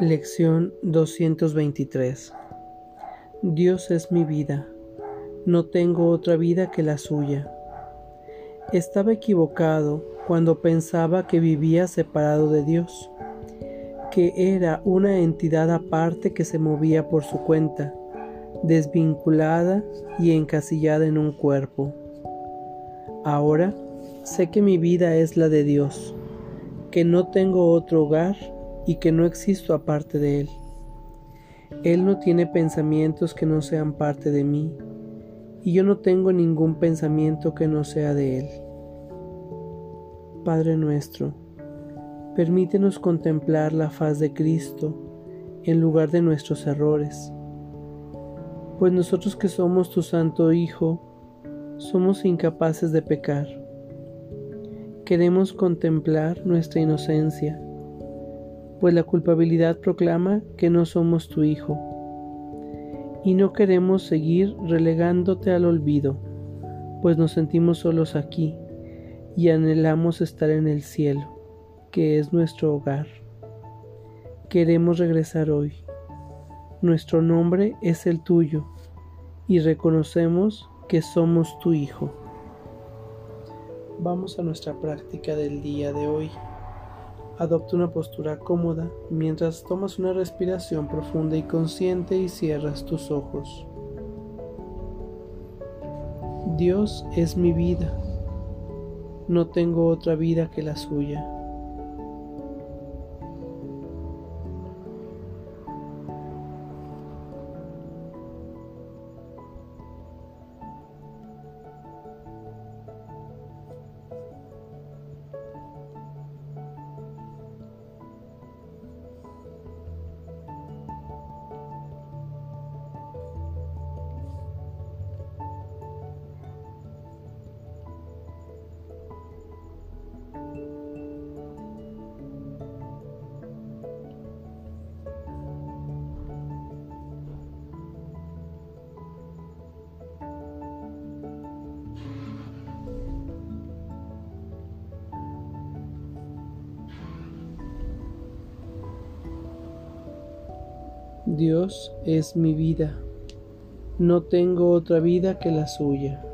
Lección 223 Dios es mi vida, no tengo otra vida que la suya. Estaba equivocado cuando pensaba que vivía separado de Dios, que era una entidad aparte que se movía por su cuenta, desvinculada y encasillada en un cuerpo. Ahora sé que mi vida es la de Dios, que no tengo otro hogar y que no existo aparte de Él. Él no tiene pensamientos que no sean parte de mí, y yo no tengo ningún pensamiento que no sea de Él. Padre nuestro, permítenos contemplar la faz de Cristo en lugar de nuestros errores, pues nosotros que somos tu Santo Hijo, somos incapaces de pecar. Queremos contemplar nuestra inocencia pues la culpabilidad proclama que no somos tu Hijo. Y no queremos seguir relegándote al olvido, pues nos sentimos solos aquí y anhelamos estar en el cielo, que es nuestro hogar. Queremos regresar hoy. Nuestro nombre es el tuyo y reconocemos que somos tu Hijo. Vamos a nuestra práctica del día de hoy. Adopta una postura cómoda mientras tomas una respiración profunda y consciente y cierras tus ojos. Dios es mi vida. No tengo otra vida que la suya. Dios es mi vida, no tengo otra vida que la suya.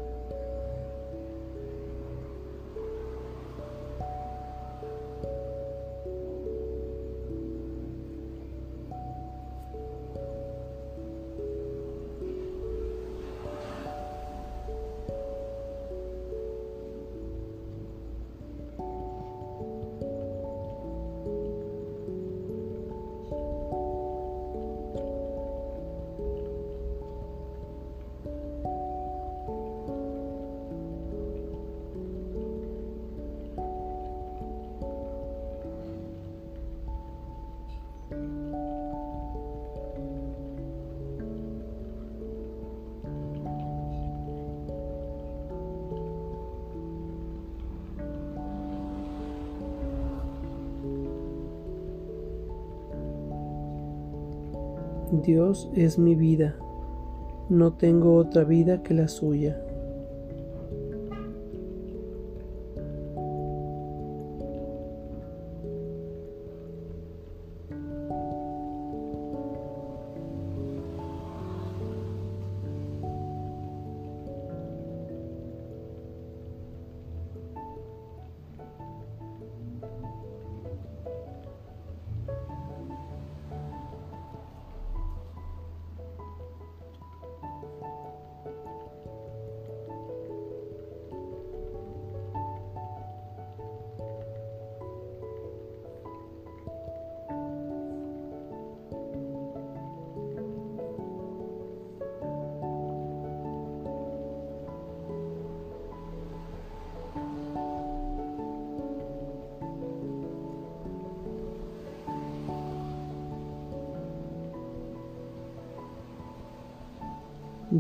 Dios es mi vida, no tengo otra vida que la suya.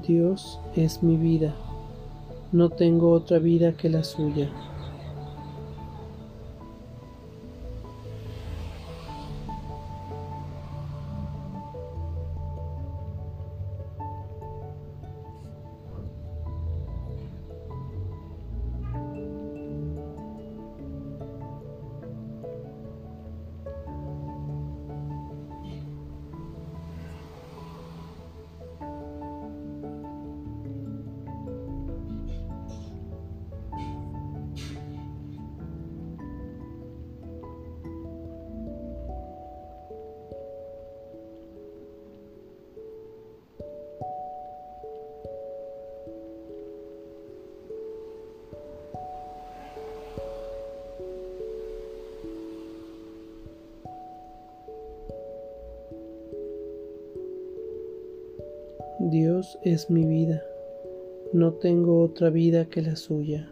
Dios es mi vida, no tengo otra vida que la suya. Dios es mi vida, no tengo otra vida que la suya.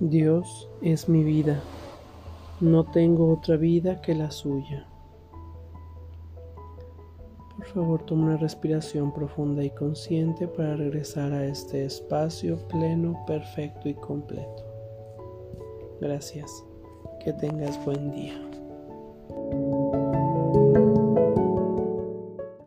Dios es mi vida, no tengo otra vida que la suya. Por favor, toma una respiración profunda y consciente para regresar a este espacio pleno, perfecto y completo. Gracias. Que tengas buen día.